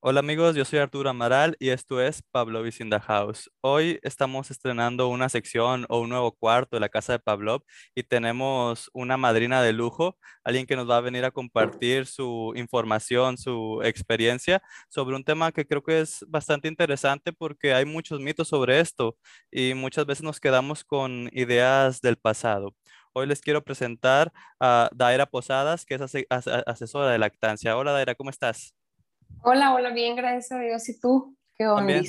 Hola amigos, yo soy Arturo Amaral y esto es Pavlovis in House. Hoy estamos estrenando una sección o un nuevo cuarto de la casa de Pavlov y tenemos una madrina de lujo, alguien que nos va a venir a compartir su información, su experiencia sobre un tema que creo que es bastante interesante porque hay muchos mitos sobre esto y muchas veces nos quedamos con ideas del pasado. Hoy les quiero presentar a Daira Posadas, que es asesora de lactancia. Hola Daira, ¿cómo estás? Hola, hola, bien, gracias a Dios. ¿Y tú? ¿Qué onda? También,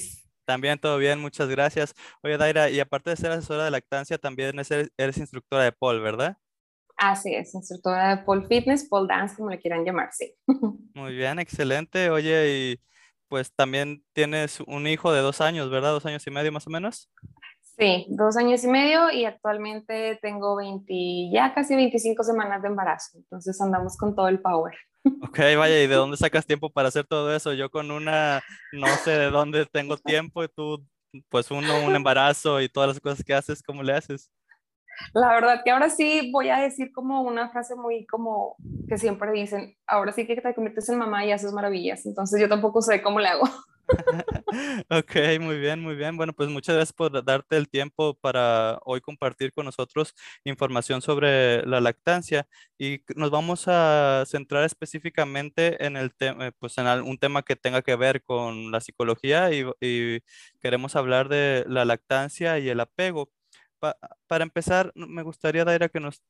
también todo bien, muchas gracias. Oye, Daira, y aparte de ser asesora de lactancia, también eres, instructora de pole, ¿verdad? Así es, instructora de pole fitness, pole dance, como le quieran llamar, sí. Muy bien, excelente. Oye, y pues también tienes un hijo de dos años, ¿verdad? Dos años y medio más o menos. Sí, dos años y medio y actualmente tengo 20, ya casi 25 semanas de embarazo, entonces andamos con todo el power. Ok, vaya, ¿y de dónde sacas tiempo para hacer todo eso? Yo con una, no sé de dónde tengo tiempo y tú, pues uno, un embarazo y todas las cosas que haces, ¿cómo le haces? La verdad que ahora sí voy a decir como una frase muy como que siempre dicen, ahora sí que te conviertes en mamá y haces maravillas, entonces yo tampoco sé cómo le hago. ok, muy bien, muy bien. Bueno, pues muchas gracias por darte el tiempo para hoy compartir con nosotros información sobre la lactancia y nos vamos a centrar específicamente en el tema, eh, pues en un tema que tenga que ver con la psicología y, queremos hablar de la lactancia y el apego. para empezar, me gustaría, Daira, que nos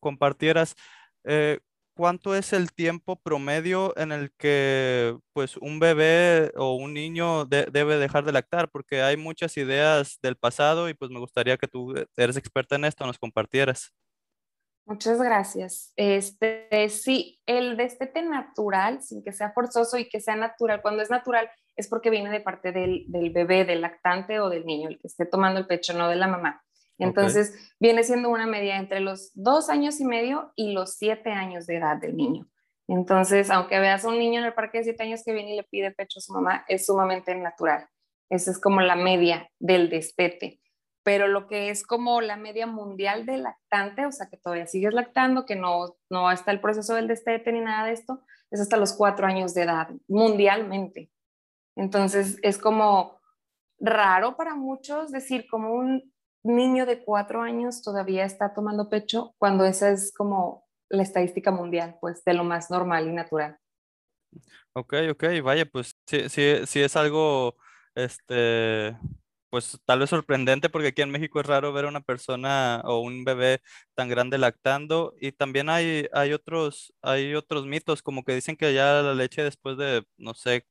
compartieras eh, ¿cuánto es el tiempo promedio en el que pues un bebé o un niño debe dejar de lactar? Porque hay muchas ideas del pasado y pues me gustaría que tú eh, eres experta en esto, nos compartieras. Muchas gracias. Este, sí, el destete natural, sin que sea forzoso y que sea natural, cuando es natural es porque viene de parte del, del bebé, del lactante o del niño, el que esté tomando el pecho, no de la mamá. Entonces, viene siendo una media entre los dos años y medio y los siete años de edad del niño. Entonces, aunque veas a un niño en el parque de siete años que viene y le pide pecho a su mamá, es sumamente natural. Esa es como la media del destete. Pero lo que es como la media mundial del lactante, o sea, que todavía sigues lactando, que no, no está el proceso del destete ni nada de esto, es hasta los cuatro años de edad, mundialmente. Entonces, es como raro para muchos decir como un niño de cuatro años todavía está tomando pecho cuando esa es como la estadística mundial, pues de lo más normal y natural. Ok, ok, vaya, pues sí, sí, sí es algo, este, pues tal vez sorprendente porque aquí en México es raro ver a una persona o un bebé tan grande lactando y también hay, hay otros, hay otros mitos como que dicen que ya la leche después de, no sé,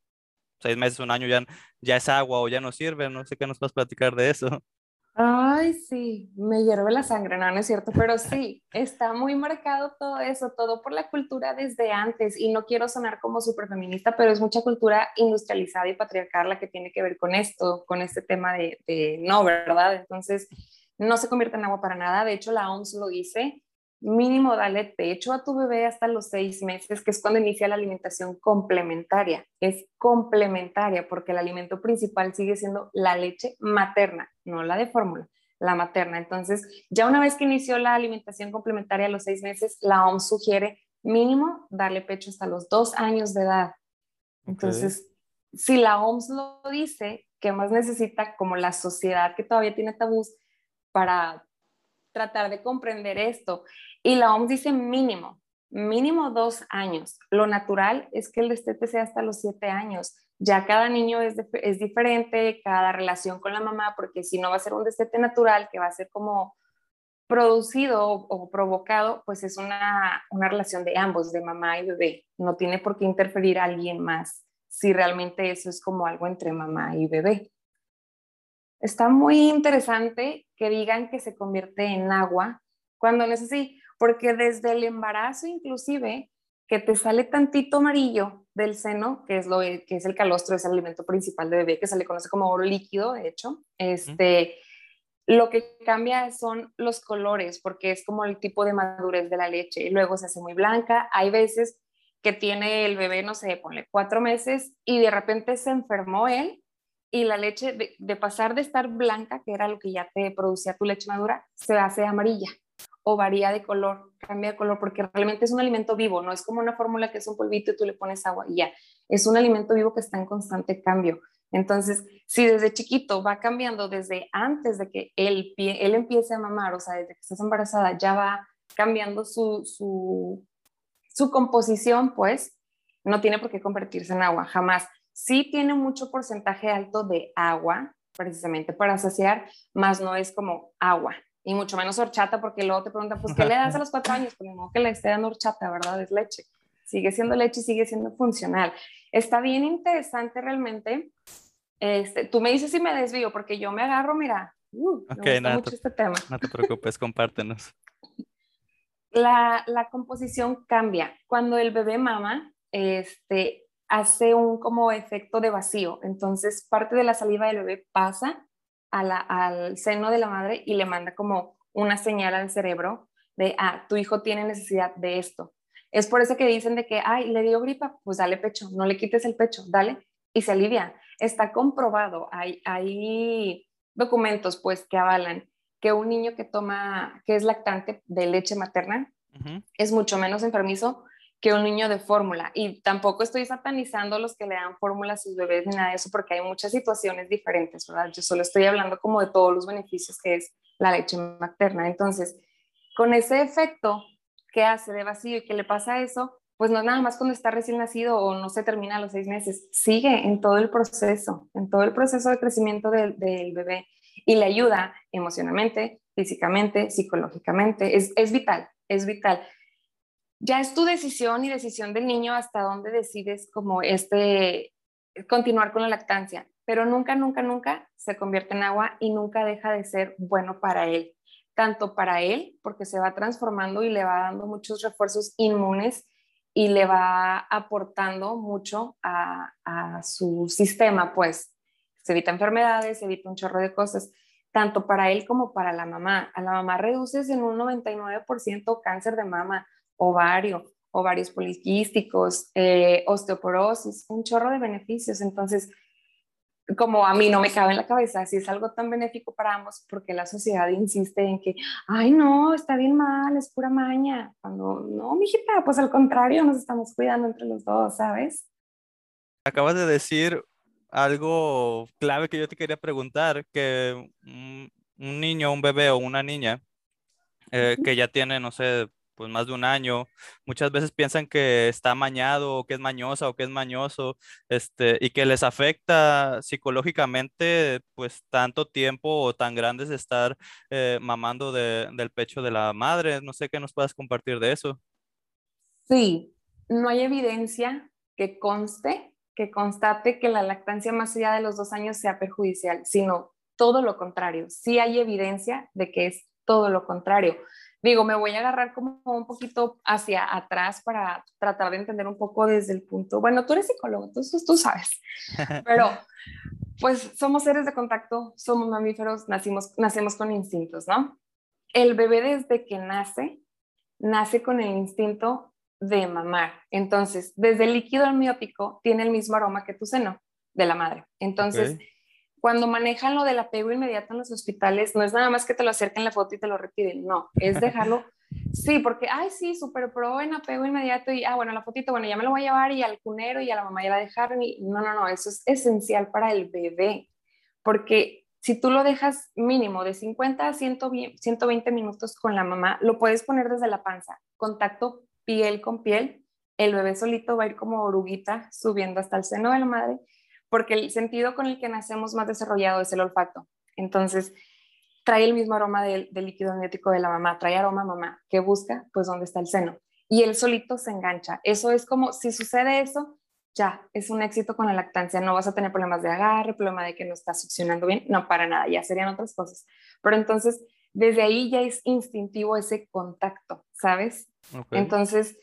seis meses, un año ya, ya es agua o ya no sirve, no sé qué nos vas a platicar de eso. Ay, sí, me hierve la sangre, no, no es cierto, pero sí, está muy marcado todo eso, todo por la cultura desde antes, y no quiero sonar como súper feminista, pero es mucha cultura industrializada y patriarcal la que tiene que ver con esto, con este tema de, no, ¿verdad? Entonces, no se convierte en agua para nada, de hecho la OMS lo dice, mínimo dale pecho a tu bebé hasta los seis meses, que es cuando inicia la alimentación complementaria. Es complementaria porque el alimento principal sigue siendo la leche materna, no la de fórmula, la materna. Entonces, ya una vez que inició la alimentación complementaria a los seis meses, la OMS sugiere mínimo darle pecho hasta los dos años de edad. Entonces, si la OMS lo dice, ¿qué más necesita como la sociedad que todavía tiene tabús para tratar de comprender esto. Y la OMS dice mínimo, mínimo dos años. Lo natural es que el destete sea hasta los siete años. Ya cada niño es, es diferente, cada relación con la mamá, porque si no va a ser un destete natural, que va a ser como producido o, provocado, pues es una, una relación de ambos, de mamá y bebé. No tiene por qué interferir a alguien más si realmente eso es como algo entre mamá y bebé. Está muy interesante que digan que se convierte en agua cuando no es así, porque desde el embarazo inclusive que te sale tantito amarillo del seno, que es lo que es el calostro, es el alimento principal de bebé, que se le conoce como oro líquido, de hecho, este, lo que cambia son los colores, porque es como el tipo de madurez de la leche, y luego se hace muy blanca. Hay veces que tiene el bebé, no sé, ponle cuatro meses y de repente se enfermó él y la leche, de, pasar de estar blanca, que era lo que ya te producía tu leche madura, se hace amarilla o varía de color, cambia de color, porque realmente es un alimento vivo, no es como una fórmula que es un polvito y tú le pones agua y ya, es un alimento vivo que está en constante cambio. Entonces, si desde chiquito va cambiando, desde antes de que él, él empiece a mamar, o sea, desde que estás embarazada, ya va cambiando su, su, su composición, pues no tiene por qué convertirse en agua, jamás. Sí tiene mucho porcentaje alto de agua, precisamente para saciar, más no es como agua, y mucho menos horchata, porque luego te preguntan, pues, ¿qué le das a los cuatro años? Pues, no que le esté dando horchata, ¿verdad? Es leche. Sigue siendo leche y sigue siendo funcional. Está bien interesante realmente. Este, tú me dices si me desvío, porque yo me agarro, mira, uh, me gusta mucho este tema. No te preocupes, compártenos. La, la, composición cambia. Cuando el bebé mama, este, hace un como efecto de vacío. Entonces, parte de la saliva del bebé pasa al seno de la madre y le manda como una señal al cerebro de, ah, tu hijo tiene necesidad de esto. Es por eso que dicen de que, ay, le dio gripa, pues dale pecho, no le quites el pecho, dale, y se alivia. Está comprobado, hay, hay documentos pues que avalan que un niño que toma, que es lactante de leche materna, es mucho menos enfermizo que un niño de fórmula. Y tampoco estoy satanizando los que le dan fórmula a sus bebés ni nada de eso, porque hay muchas situaciones diferentes, ¿verdad? Yo solo estoy hablando como de todos los beneficios que es la leche materna. Entonces, con ese efecto que hace de vacío y que le pasa eso, pues no es nada más cuando está recién nacido o no se termina a los seis meses, sigue en todo el proceso, en todo el proceso de crecimiento del, del bebé y le ayuda emocionalmente, físicamente, psicológicamente. Es, es vital, es vital ya es tu decisión y decisión del niño hasta dónde decides como este continuar con la lactancia, pero nunca, nunca, nunca se convierte en agua y nunca deja de ser bueno para él, tanto para él porque se va transformando y le va dando muchos refuerzos inmunes y le va aportando mucho a, a su sistema, pues se evita enfermedades, se evita un chorro de cosas tanto para él como para la mamá. A la mamá reduces en un 99% cáncer de mama, ovario, ovarios poliquísticos, eh, osteoporosis, un chorro de beneficios. Entonces, como a mí no me cabe en la cabeza, si es algo tan benéfico para ambos, porque la sociedad insiste en que, ay, no, está bien mal, es pura maña. Cuando, no, mijita, pues al contrario, nos estamos cuidando entre los dos, ¿sabes? Acabas de decir algo clave que yo te quería preguntar, que un, niño, un bebé o una niña eh, que ya tiene, no sé, pues más de un año, muchas veces piensan que está mañado o que es mañosa o que es mañoso, este, y que les afecta psicológicamente, pues tanto tiempo o tan grandes estar eh, mamando del pecho de la madre. No sé qué nos puedas compartir de eso. Sí, no hay evidencia que conste, que constate que la lactancia más allá de los dos años sea perjudicial, sino todo lo contrario. Sí hay evidencia de que es todo lo contrario digo, me voy a agarrar como un poquito hacia atrás para tratar de entender un poco desde el punto, bueno, tú eres psicólogo, entonces tú sabes, pero pues somos seres de contacto, somos mamíferos, nacimos, nacemos con instintos, ¿no? El bebé desde que nace, nace con el instinto de mamar. Entonces, desde el líquido amniótico tiene el mismo aroma que tu seno de la madre. Entonces, cuando manejan lo del apego inmediato en los hospitales, no es nada más que te lo acerquen la foto y te lo retiren, no, es dejarlo, sí, porque, ay, sí, súper pro en apego inmediato y, ah, bueno, la fotito, bueno, ya me lo voy a llevar y al cunero y a la mamá ya la dejaron y no, no, no, eso es esencial para el bebé, porque si tú lo dejas mínimo de 50 a 120 minutos con la mamá, lo puedes poner desde la panza, contacto piel con piel, el bebé solito va a ir como oruguita subiendo hasta el seno de la madre porque el sentido con el que nacemos más desarrollado es el olfato. Entonces, trae el mismo aroma del, líquido amniótico de la mamá, trae aroma mamá, que busca, pues, dónde está el seno. Y él solito se engancha. Eso es como, si sucede eso, ya, es un éxito con la lactancia. No vas a tener problemas de agarre, problema de que no estás succionando bien, no, para nada, ya serían otras cosas. Pero entonces, desde ahí ya es instintivo ese contacto, ¿sabes? Entonces,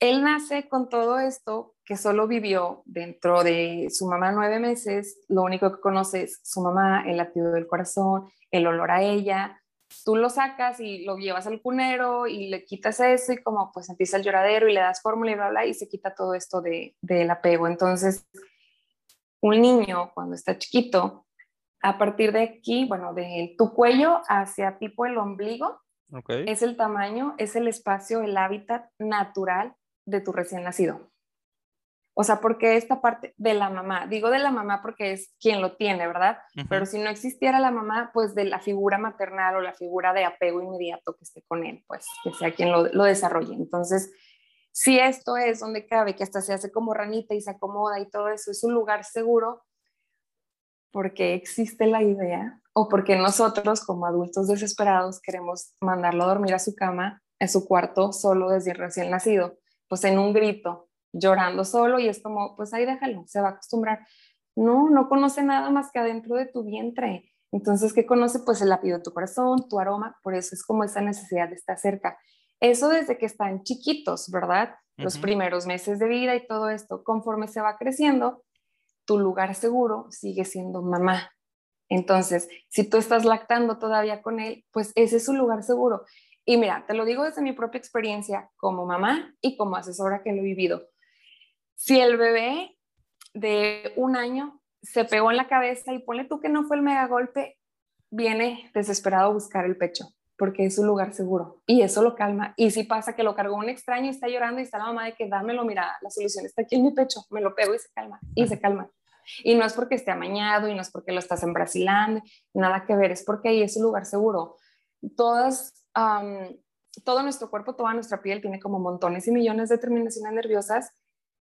él nace con todo esto que solo vivió dentro de su mamá nueve meses, lo único que conoce es su mamá, el latido del corazón, el olor a ella. Tú lo sacas y lo llevas al cunero y le quitas eso y como pues empieza el lloradero y le das fórmula y bla, bla, y se quita todo esto de, del apego. Entonces, un niño cuando está chiquito, a partir de aquí, bueno, de tu cuello hacia tipo el ombligo, Es el tamaño, es el espacio, el hábitat natural de tu recién nacido. O sea, porque esta parte de la mamá, digo de la mamá porque es quien lo tiene, ¿verdad? Pero si no existiera la mamá, pues de la figura maternal o la figura de apego inmediato que esté con él, pues que sea quien lo, lo desarrolle. Entonces, si esto es donde cabe, que hasta se hace como ranita y se acomoda y todo eso, es un lugar seguro, porque existe la idea o porque nosotros como adultos desesperados queremos mandarlo a dormir a su cama, en su cuarto, solo desde recién nacido, pues en un grito, llorando solo y es como, pues ahí déjalo, se va a acostumbrar. No, no conoce nada más que adentro de tu vientre. Entonces, ¿qué conoce? Pues el latido de tu corazón, tu aroma, por eso es como esa necesidad de estar cerca. Eso desde que están chiquitos, ¿verdad? Los primeros meses de vida y todo esto, conforme se va creciendo, tu lugar seguro sigue siendo mamá. Entonces, si tú estás lactando todavía con él, pues ese es su lugar seguro. Y mira, te lo digo desde mi propia experiencia como mamá y como asesora que lo he vivido. Si el bebé de un año se pegó en la cabeza y pone tú que no fue el mega golpe, viene desesperado a buscar el pecho porque es un lugar seguro y eso lo calma. Y si pasa que lo cargó un extraño y está llorando y está la mamá de que dámelo, mira, la solución está aquí en mi pecho, me lo pego y se calma, y se calma. Y no es porque esté amañado y no es porque lo estás embrasilando, nada que ver, es porque ahí es un lugar seguro. Todas, todo nuestro cuerpo, toda nuestra piel tiene como montones y millones de terminaciones nerviosas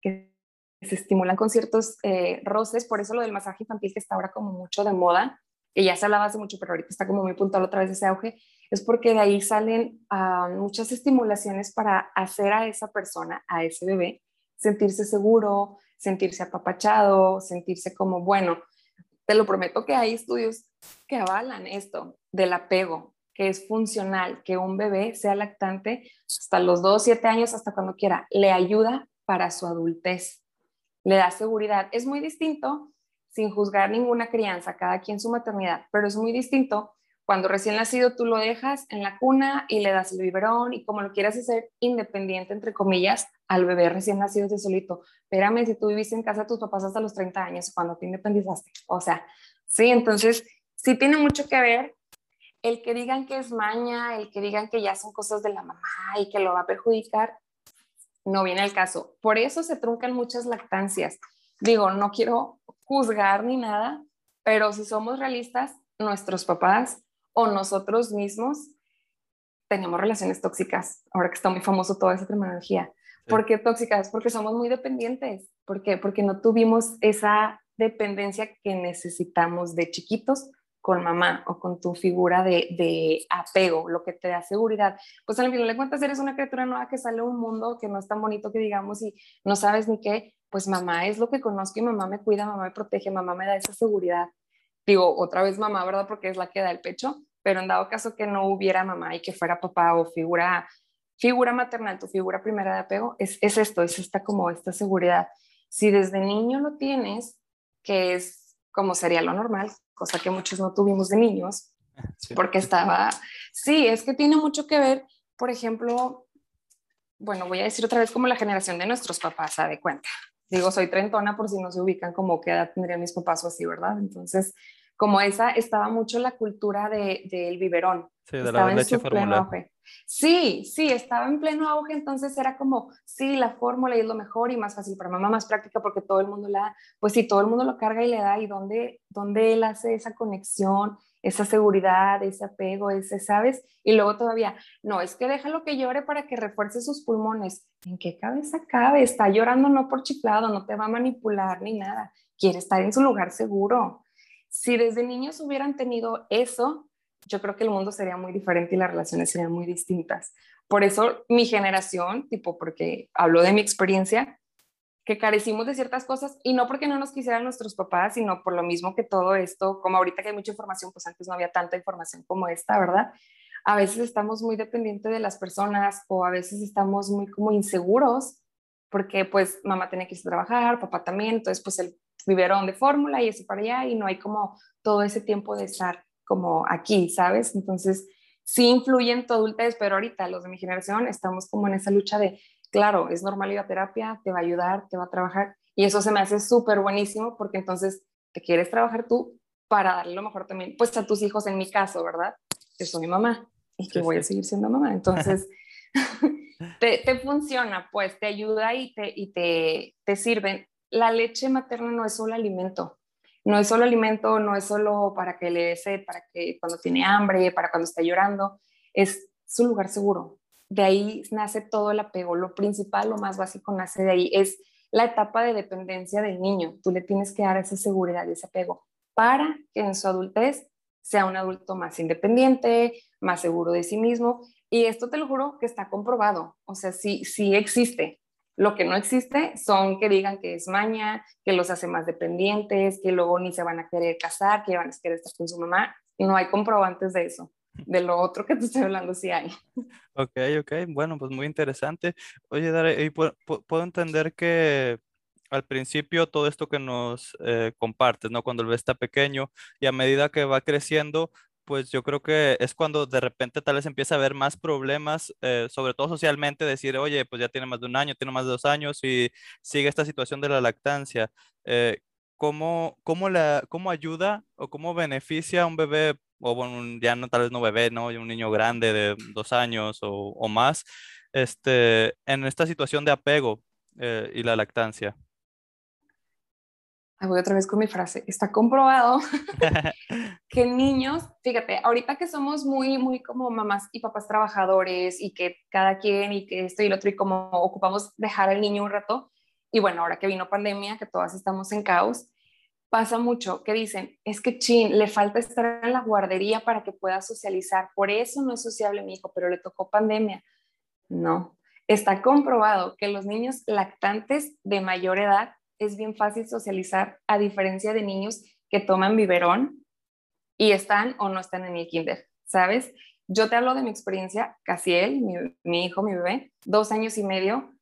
que se estimulan con ciertos eh, roces, por eso lo del masaje infantil que está ahora como mucho de moda, que ya se hablaba hace mucho, pero ahorita está como muy puntual otra vez ese auge, es porque de ahí salen ah, muchas estimulaciones para hacer a esa persona, a ese bebé, sentirse seguro, sentirse apapachado, sentirse como, bueno, te lo prometo que hay estudios que avalan esto del apego, que es funcional, que un bebé sea lactante hasta los 2, 7 años, hasta cuando quiera, le ayuda para su adultez, le da seguridad. Es muy distinto, sin juzgar ninguna crianza, cada quien su maternidad, pero es muy distinto cuando recién nacido tú lo dejas en la cuna y le das el biberón y como lo quieras hacer independiente, entre comillas, al bebé recién nacido de solito. Espérame, si tú viviste en casa de tus papás hasta los 30 años, cuando te independizaste. O sea, sí, entonces sí tiene mucho que ver el que digan que es maña, el que digan que ya son cosas de la mamá y que lo va a perjudicar, no viene al caso. Por eso se truncan muchas lactancias. Digo, no quiero juzgar ni nada, pero si somos realistas, nuestros papás o nosotros mismos tenemos relaciones tóxicas, ahora que está muy famoso toda esa terminología. ¿Por qué tóxicas? Porque somos muy dependientes. ¿Por qué? Porque no tuvimos esa dependencia que necesitamos de chiquitos con mamá o con tu figura de, apego, lo que te da seguridad. Pues al final de cuentas eres una criatura nueva que sale a un mundo que no es tan bonito que digamos y no sabes ni qué, pues mamá es lo que conozco y mamá me cuida, mamá me protege, mamá me da esa seguridad. Digo, otra vez mamá, ¿verdad? Porque es la que da el pecho, pero en dado caso que no hubiera mamá y que fuera papá o figura, figura maternal, tu figura primera de apego, es, es esto, es esta como esta seguridad. Si desde niño lo tienes, que es como sería lo normal, cosa que muchos no tuvimos de niños, porque estaba, sí, es que tiene mucho que ver, por ejemplo, bueno, voy a decir otra vez como la generación de nuestros papás, de cuenta. Digo, soy trentona por si no se ubican como qué edad tendrían mis papás o así, ¿verdad? Entonces, como esa estaba mucho la cultura del de, biberón. Sí, de la leche fórmula. Sí, sí, estaba en pleno auge, entonces era como, sí, la fórmula es lo mejor y más fácil para mamá, más práctica porque todo el mundo la, pues sí, todo el mundo lo carga y le da y dónde, dónde él hace esa conexión, esa seguridad, ese apego, ese, ¿sabes? Y luego todavía, no, es que déjalo que llore para que refuerce sus pulmones. ¿En qué cabeza cabe? Está llorando no por chiflado, no te va a manipular ni nada. Quiere estar en su lugar seguro. Si desde niños hubieran tenido eso, yo creo que el mundo sería muy diferente y las relaciones serían muy distintas. Por eso mi generación, tipo, porque hablo de mi experiencia, que carecimos de ciertas cosas y no porque no nos quisieran nuestros papás, sino por lo mismo que todo esto, como ahorita que hay mucha información, pues antes no había tanta información como esta, ¿verdad? A veces estamos muy dependientes de las personas o a veces estamos muy como inseguros porque pues mamá tiene que irse a trabajar, papá también, entonces pues el vivieron de fórmula y ese para allá y no hay como todo ese tiempo de estar como aquí, ¿sabes? Entonces, sí influyen tu adultez, pero ahorita los de mi generación estamos como en esa lucha de, claro, es normal ir a terapia, te va a ayudar, te va a trabajar y eso se me hace súper buenísimo porque entonces te quieres trabajar tú para darle lo mejor también, pues a tus hijos en mi caso, ¿verdad? Que soy mamá. y que voy a seguir siendo mamá. Entonces, te, te, funciona, pues te ayuda y te, y te, te sirve. La leche materna no es solo alimento, no es solo alimento, no es solo para que le dé para que cuando tiene hambre, para cuando está llorando, es su lugar seguro. De ahí nace todo el apego. Lo principal, lo más básico nace de ahí. Es la etapa de dependencia del niño. Tú le tienes que dar esa seguridad y ese apego para que en su adultez sea un adulto más independiente, más seguro de sí mismo. Y esto te lo juro que está comprobado. O sea, sí, sí existe. Lo que no existe son que digan que es maña, que los hace más dependientes, que luego ni se van a querer casar, que van a querer estar con su mamá. No hay comprobantes de eso. De lo otro que te estoy hablando sí hay. Ok, ok. Bueno, pues muy interesante. Oye, Dare, puedo, entender que al principio todo esto que nos eh, compartes, ¿no? Cuando el bebé está pequeño y a medida que va creciendo, pues yo creo que es cuando de repente tal vez empieza a haber más problemas, eh, sobre todo socialmente, decir, oye, pues ya tiene más de un año, tiene más de dos años y sigue esta situación de la lactancia. Eh, ¿cómo, cómo, la, ¿Cómo ayuda o cómo beneficia a un bebé, o bueno, ya no tal vez no bebé, ¿no? Un niño grande de dos años o, o más, este, en esta situación de apego eh, y la lactancia? Voy otra vez con mi frase, está comprobado que niños, fíjate, ahorita que somos muy, muy como mamás y papás trabajadores y que cada quien y que esto y lo otro y como ocupamos dejar al niño un rato, y bueno, ahora que vino pandemia, que todas estamos en caos, pasa mucho que dicen, es que chin, le falta estar en la guardería para que pueda socializar, por eso no es sociable mi hijo, pero le tocó pandemia. No, está comprobado que los niños lactantes de mayor edad es bien fácil socializar a diferencia de niños que toman biberón y están o no están en el kinder, ¿sabes? Yo te hablo de mi experiencia, casi él, mi, hijo, mi bebé, dos años y medio,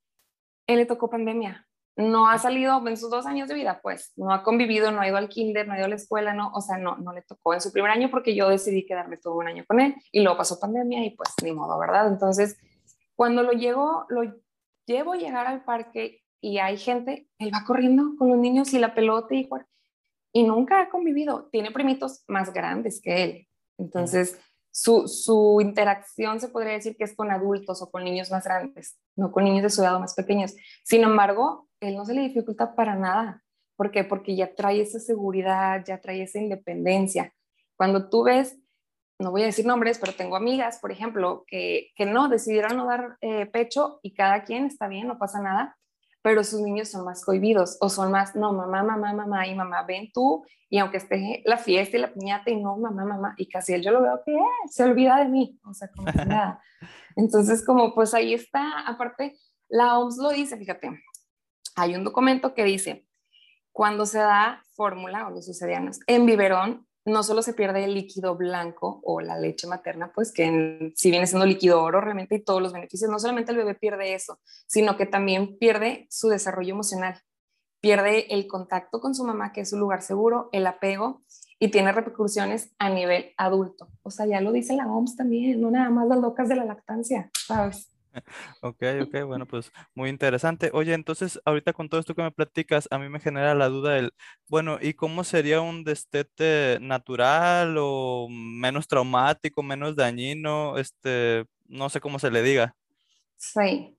él le tocó pandemia. No ha salido en sus dos años de vida, pues, no ha convivido, no ha ido al kinder, no ha ido a la escuela, no, o sea, no, no le tocó en su primer año porque yo decidí quedarme todo un año con él y luego pasó pandemia y pues ni modo, ¿verdad? Entonces, cuando lo llego, lo llevo a llegar al parque y hay gente, él va corriendo con los niños y la pelota y, y nunca ha convivido. Tiene primitos más grandes que él. Entonces, su, su, interacción se podría decir que es con adultos o con niños más grandes, no con niños de su edad o más pequeños. Sin embargo, él no se le dificulta para nada. ¿Por qué? Porque ya trae esa seguridad, ya trae esa independencia. Cuando tú ves, no voy a decir nombres, pero tengo amigas, por ejemplo, que, que no, decidieron no dar eh, pecho y cada quien está bien, no pasa nada, pero sus niños son más cohibidos o son más, no, mamá, mamá, mamá y mamá, ven tú, y aunque esté la fiesta y la piñata y no, mamá, mamá, y casi él yo lo veo que eh, se olvida de mí, o sea, como nada. Entonces, como pues ahí está, aparte, la OMS lo dice, fíjate, hay un documento que dice, cuando se da fórmula o los sucedianos en biberón, no solo se pierde el líquido blanco o la leche materna, pues que si viene siendo líquido oro realmente y todos los beneficios, no solamente el bebé pierde eso, sino que también pierde su desarrollo emocional, pierde el contacto con su mamá, que es su lugar seguro, el apego y tiene repercusiones a nivel adulto. O sea, ya lo dice la OMS también, no nada más las locas de la lactancia, ¿sabes? Ok, ok, bueno, pues muy interesante. Oye, entonces ahorita con todo esto que me platicas, a mí me genera la duda del, bueno, ¿y cómo sería un destete natural o menos traumático, menos dañino? Este, no sé cómo se le diga. Sí.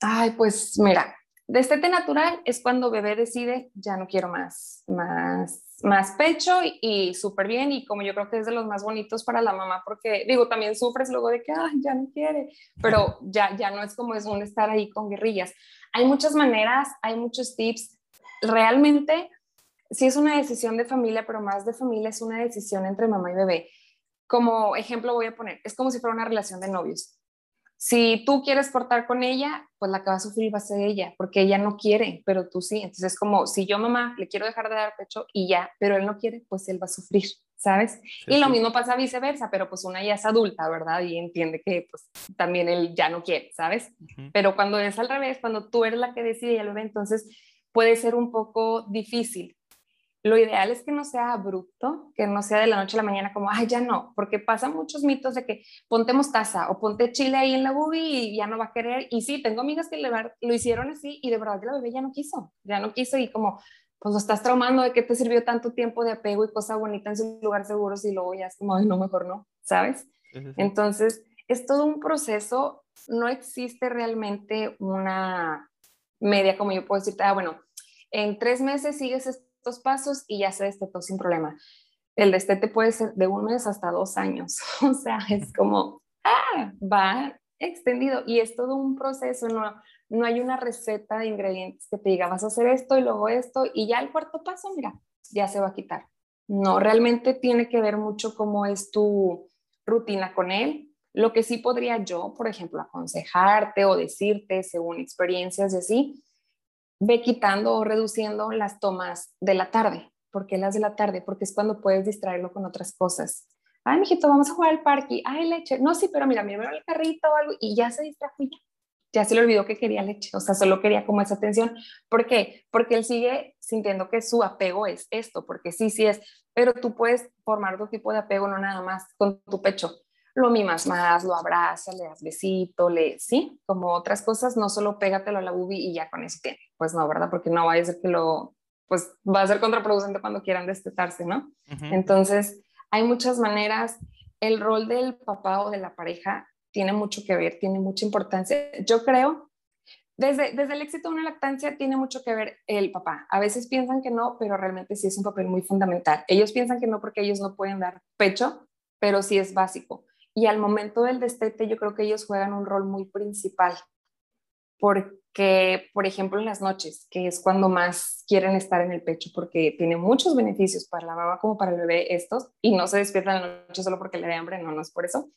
Ay, pues mira, destete natural es cuando bebé decide, ya no quiero más, más más pecho y, súper bien y como yo creo que es de los más bonitos para la mamá porque digo, también sufres luego de que ya no quiere, pero ya, ya no es como es un estar ahí con guerrillas. Hay muchas maneras, hay muchos tips. Realmente, sí es una decisión de familia, pero más de familia es una decisión entre mamá y bebé. Como ejemplo voy a poner, es como si fuera una relación de novios. Si tú quieres cortar con ella, pues la que va a sufrir va a ser ella, porque ella no quiere, pero tú sí. Entonces es como si yo mamá le quiero dejar de dar pecho y ya, pero él no quiere, pues él va a sufrir, ¿sabes? y lo mismo pasa viceversa, pero pues una ya es adulta, ¿verdad? Y entiende que pues también él ya no quiere, ¿sabes? Pero cuando es al revés, cuando tú eres la que decide y el bebé, entonces puede ser un poco difícil lo ideal es que no sea abrupto, que no sea de la noche a la mañana como, ay, ya no, porque pasan muchos mitos de que ponte mostaza o ponte chile ahí en la bubi y ya no va a querer. Y sí, tengo amigas que le, lo hicieron así y de verdad la bebé ya no quiso, ya no quiso y como, pues lo estás traumando de que te sirvió tanto tiempo de apego y cosa bonita en su lugar seguro si luego ya es como, ay, no, mejor no, ¿sabes? Entonces, es todo un proceso, no existe realmente una media como yo puedo decirte, ah, bueno, en tres meses sigues pasos y ya se destetó sin problema. El destete puede ser de un mes hasta dos años, o sea, es como, ah, va extendido y es todo un proceso, no, no hay una receta de ingredientes que te diga, vas a hacer esto y luego esto y ya el cuarto paso, mira, ya se va a quitar. No, realmente tiene que ver mucho cómo es tu rutina con él. Lo que sí podría yo, por ejemplo, aconsejarte o decirte según experiencias y así, ve quitando o reduciendo las tomas de la tarde. ¿Por qué las de la tarde? Porque es cuando puedes distraerlo con otras cosas. Ay, mijito, vamos a jugar al parque. Ay, leche. No, sí, pero mira, mira el carrito o algo y ya se distrajo y ya. Ya se le olvidó que quería leche, o sea, solo quería como esa atención. ¿Por qué? Porque él sigue sintiendo que su apego es esto, porque sí, sí es, pero tú puedes formar otro tipo de apego, no nada más con tu pecho. Lo mimas más, lo abrazas, le das besito, le, sí, como otras cosas, no solo pégatelo a la bubi y ya con eso tiene. Pues no, ¿verdad? Porque no vaya a ser que lo, pues va a ser contraproducente cuando quieran destetarse, ¿no? Entonces, hay muchas maneras. El rol del papá o de la pareja tiene mucho que ver, tiene mucha importancia. Yo creo, desde, desde el éxito de una lactancia tiene mucho que ver el papá. A veces piensan que no, pero realmente sí es un papel muy fundamental. Ellos piensan que no porque ellos no pueden dar pecho, pero sí es básico. Y al momento del destete yo creo que ellos juegan un rol muy principal porque, por ejemplo, en las noches, que es cuando más quieren estar en el pecho, porque tiene muchos beneficios para la mamá como para el bebé estos, y no se despiertan en la noche solo porque le dé hambre, no, no es por eso,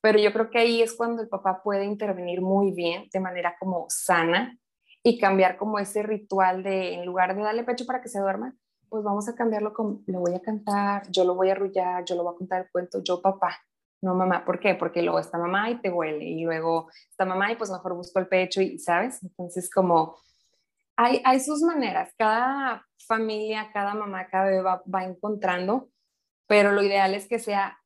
pero yo creo que ahí es cuando el papá puede intervenir muy bien, de manera como sana, y cambiar como ese ritual de, en lugar de darle pecho para que se duerma, pues vamos a cambiarlo con, le voy a cantar, yo lo voy a arrullar, yo lo voy a contar el cuento, yo papá, no mamá, ¿por qué? Porque luego está mamá y te huele y luego está mamá y pues mejor busco el pecho y, ¿sabes? Entonces como hay, hay sus maneras, cada familia, cada mamá, cada bebé va, va encontrando, pero lo ideal es que sea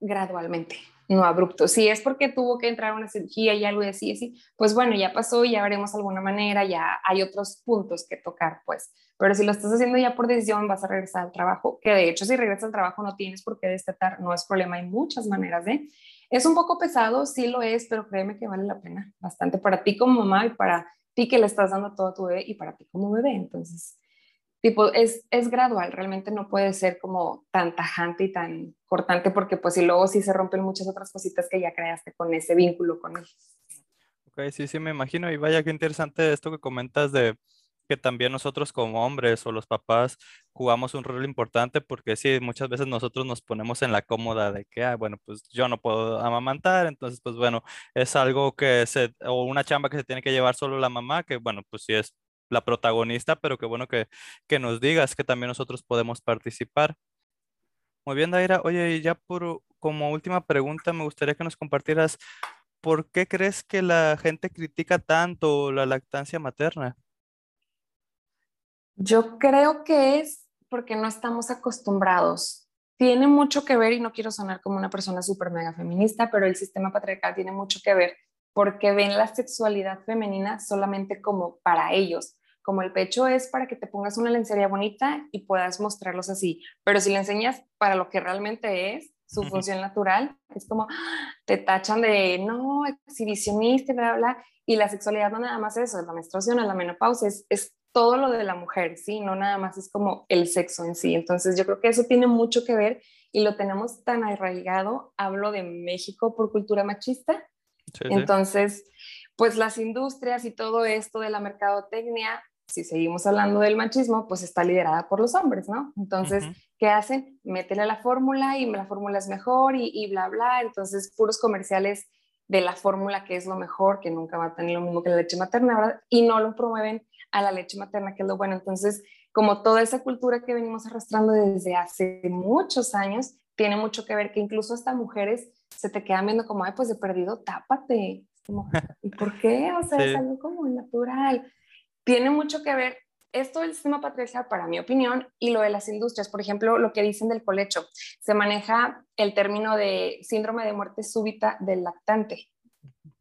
gradualmente, no abrupto. Si es porque tuvo que entrar una cirugía y algo así, así, pues bueno, ya pasó y ya veremos alguna manera, ya hay otros puntos que tocar, pues. Pero si lo estás haciendo ya por decisión, vas a regresar al trabajo, que de hecho si regresas al trabajo no tienes por qué destetar, no es problema, hay muchas maneras de. Es un poco pesado, sí lo es, pero créeme que vale la pena bastante para ti como mamá y para ti que le estás dando todo a tu bebé y para ti como bebé. Entonces, tipo, es, es gradual, realmente no puede ser como tan tajante y tan cortante porque pues si luego sí se rompen muchas otras cositas que ya creaste con ese vínculo con él. Ok, sí, sí, me imagino y vaya qué interesante esto que comentas de que también nosotros como hombres o los papás jugamos un rol importante porque sí, muchas veces nosotros nos ponemos en la cómoda de que, ah, bueno, pues yo no puedo amamantar, entonces pues bueno, es algo que se, o una chamba que se tiene que llevar solo la mamá, que bueno, pues sí es la protagonista, pero qué bueno que, que nos digas que también nosotros podemos participar. Muy bien, Daira. Oye, y ya como última pregunta, me gustaría que nos compartieras por qué crees que la gente critica tanto la lactancia materna. Yo creo que es porque no estamos acostumbrados. Tiene mucho que ver, y no quiero sonar como una persona súper mega feminista, pero el sistema patriarcal tiene mucho que ver porque ven la sexualidad femenina solamente como para ellos, como el pecho es para que te pongas una lencería bonita y puedas mostrarlos así, pero si le enseñas para lo que realmente es, su función natural, es como te tachan de no, exhibicionista, bla, bla, y la sexualidad no nada más es eso, la menstruación, la menopausia, es, es todo lo de la mujer, ¿sí? No nada más es como el sexo en sí. Entonces yo creo que eso tiene mucho que ver y lo tenemos tan arraigado, hablo de México por cultura machista, entonces, pues las industrias y todo esto de la mercadotecnia, si seguimos hablando del machismo, pues está liderada por los hombres, ¿no? Entonces, ¿qué hacen? Métele la fórmula y la fórmula es mejor y, y bla, bla. Entonces, puros comerciales de la fórmula que es lo mejor, que nunca va a tener lo mismo que la leche materna, ¿verdad? Y no lo promueven a la leche materna, que es lo bueno. Entonces, como toda esa cultura que venimos arrastrando desde hace muchos años, tiene mucho que ver que incluso hasta mujeres se te quedan viendo como, ay, pues de perdido, tápate. Como, ¿Y por qué? O sea, es algo como natural. Tiene mucho que ver esto del sistema patriarcal, para mi opinión, y lo de las industrias. Por ejemplo, lo que dicen del colecho. Se maneja el término de síndrome de muerte súbita del lactante.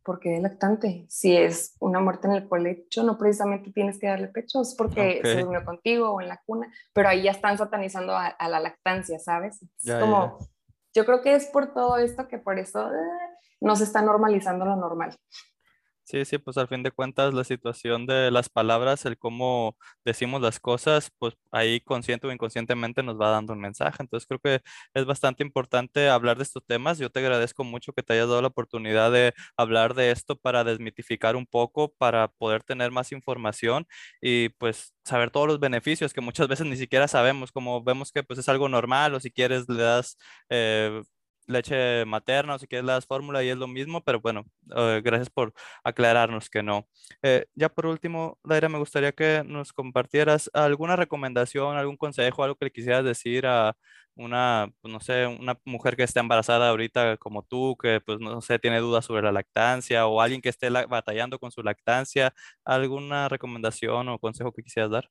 ¿Por qué del lactante? Si es una muerte en el colecho, no precisamente tienes que darle pecho, es porque se durmió contigo o en la cuna, pero ahí ya están satanizando a, la lactancia, ¿sabes? Es como Yo creo que es por todo esto que por eso eh, no se está normalizando lo normal. Sí, sí, pues al fin de cuentas la situación de las palabras, el cómo decimos las cosas, pues ahí consciente o inconscientemente nos va dando un mensaje. Entonces creo que es bastante importante hablar de estos temas. Yo te agradezco mucho que te hayas dado la oportunidad de hablar de esto para desmitificar un poco, para poder tener más información y pues saber todos los beneficios que muchas veces ni siquiera sabemos, como vemos que pues es algo normal o si quieres le das... Eh, leche materna o si quieres la fórmula y es lo mismo, pero bueno, eh, gracias por aclararnos que no. Eh, ya por último, Daira, me gustaría que nos compartieras alguna recomendación, algún consejo, algo que le quisieras decir a una, pues, no sé, una mujer que esté embarazada ahorita como tú, que pues no sé, tiene dudas sobre la lactancia o alguien que esté batallando con su lactancia, alguna recomendación o consejo que quisieras dar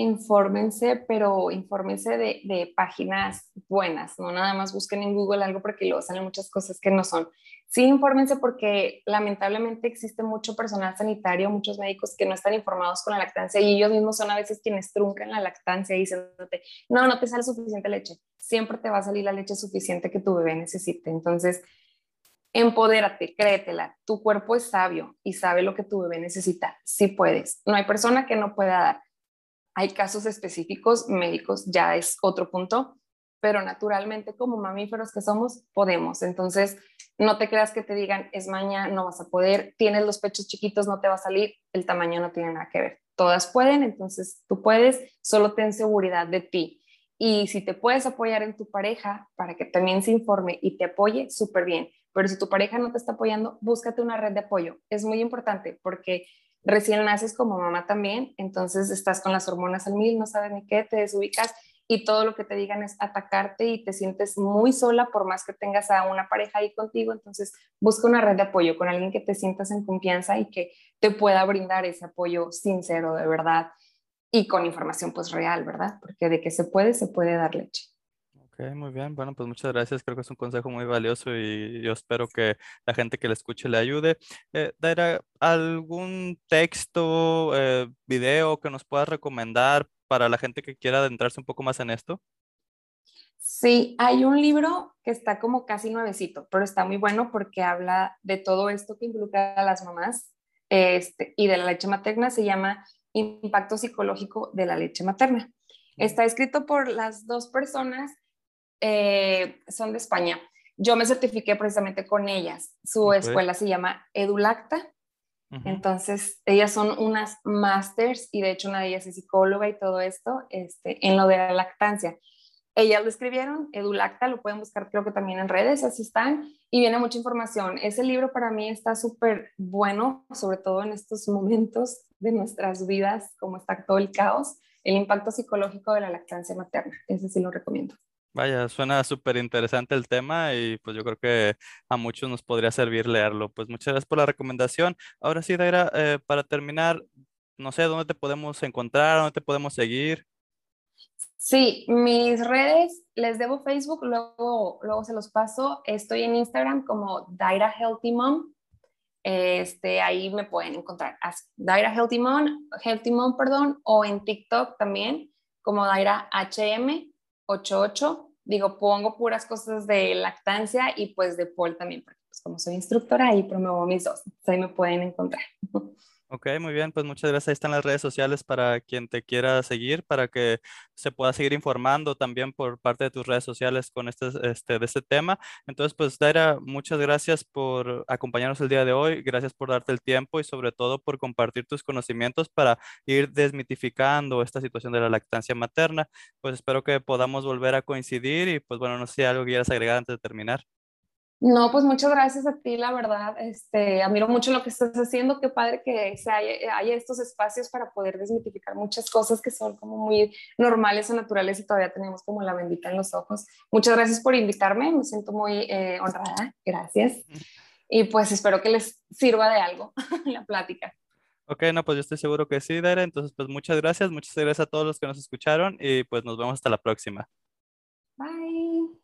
infórmense, pero infórmense de, de, páginas buenas, no nada más busquen en Google algo porque luego salen muchas cosas que no son. Sí, infórmense porque lamentablemente existe mucho personal sanitario, muchos médicos que no están informados con la lactancia y ellos mismos son a veces quienes truncan la lactancia y diciéndote, no, no te sale suficiente leche, siempre te va a salir la leche suficiente que tu bebé necesite. Entonces, empodérate, créetela, tu cuerpo es sabio y sabe lo que tu bebé necesita, sí puedes, no hay persona que no pueda dar hay casos específicos médicos, ya es otro punto, pero naturalmente como mamíferos que somos, podemos. Entonces, no te creas que te digan, es maña, no vas a poder, tienes los pechos chiquitos, no te va a salir, el tamaño no tiene nada que ver. Todas pueden, entonces tú puedes, solo ten seguridad de ti. Y si te puedes apoyar en tu pareja para que también se informe y te apoye, súper bien. Pero si tu pareja no te está apoyando, búscate una red de apoyo. Es muy importante porque recién naces como mamá también, entonces estás con las hormonas al mil, no sabes ni qué, te desubicas y todo lo que te digan es atacarte y te sientes muy sola por más que tengas a una pareja ahí contigo, entonces busca una red de apoyo con alguien que te sientas en confianza y que te pueda brindar ese apoyo sincero de verdad y con información pues real, ¿verdad? Porque de que se puede, se puede dar leche. Ok, muy bien. Bueno, pues muchas gracias. Creo que es un consejo muy valioso y yo espero que la gente que le escuche le ayude. Eh, Daira, ¿algún texto, eh, video que nos puedas recomendar para la gente que quiera adentrarse un poco más en esto? Sí, hay un libro que está como casi nuevecito, pero está muy bueno porque habla de todo esto que involucra a las mamás este, y de la leche materna. Se llama Impacto psicológico de la leche materna. Está escrito por las dos personas eh, son de España. Yo me certifiqué precisamente con ellas. Su escuela se llama Edulacta. Entonces, ellas son unas masters y de hecho una de ellas es psicóloga y todo esto este, en lo de la lactancia. Ellas lo escribieron, Edulacta, lo pueden buscar creo que también en redes, así están, y viene mucha información. Ese libro para mí está súper bueno, sobre todo en estos momentos de nuestras vidas, como está todo el caos, el impacto psicológico de la lactancia materna. Ese sí lo recomiendo. Vaya, suena súper interesante el tema y pues yo creo que a muchos nos podría servir leerlo. Pues muchas gracias por la recomendación. Ahora sí, Daira, eh, para terminar, no sé, ¿dónde te podemos encontrar? ¿Dónde te podemos seguir? Sí, mis redes, les debo Facebook, luego, luego se los paso. Estoy en Instagram como Daira Healthy Mom. Este, ahí me pueden encontrar. Daira Healthy Mom, Healthy Mom, perdón, o en TikTok también como Daira HM 88 digo, pongo puras cosas de lactancia y pues de Paul también, porque pues como soy instructora, ahí promuevo mis dos, ahí me pueden encontrar. Ok, muy bien, pues muchas gracias. Ahí están las redes sociales para quien te quiera seguir, para que se pueda seguir informando también por parte de tus redes sociales con este, este, de este tema. Entonces, pues Daira, muchas gracias por acompañarnos el día de hoy, gracias por darte el tiempo y sobre todo por compartir tus conocimientos para ir desmitificando esta situación de la lactancia materna. Pues espero que podamos volver a coincidir y pues bueno, no sé si algo quieras agregar antes de terminar. No, pues muchas gracias a ti, la verdad. Este, admiro mucho lo que estás haciendo. Qué padre que se haya, estos espacios para poder desmitificar muchas cosas que son como muy normales o naturales y todavía tenemos como la bendita en los ojos. Muchas gracias por invitarme. Me siento muy eh, honrada. Gracias. Y pues espero que les sirva de algo la plática. Ok, no, pues yo estoy seguro que sí, Dara. Entonces, pues muchas gracias. Muchas gracias a todos los que nos escucharon y pues nos vemos hasta la próxima. Bye.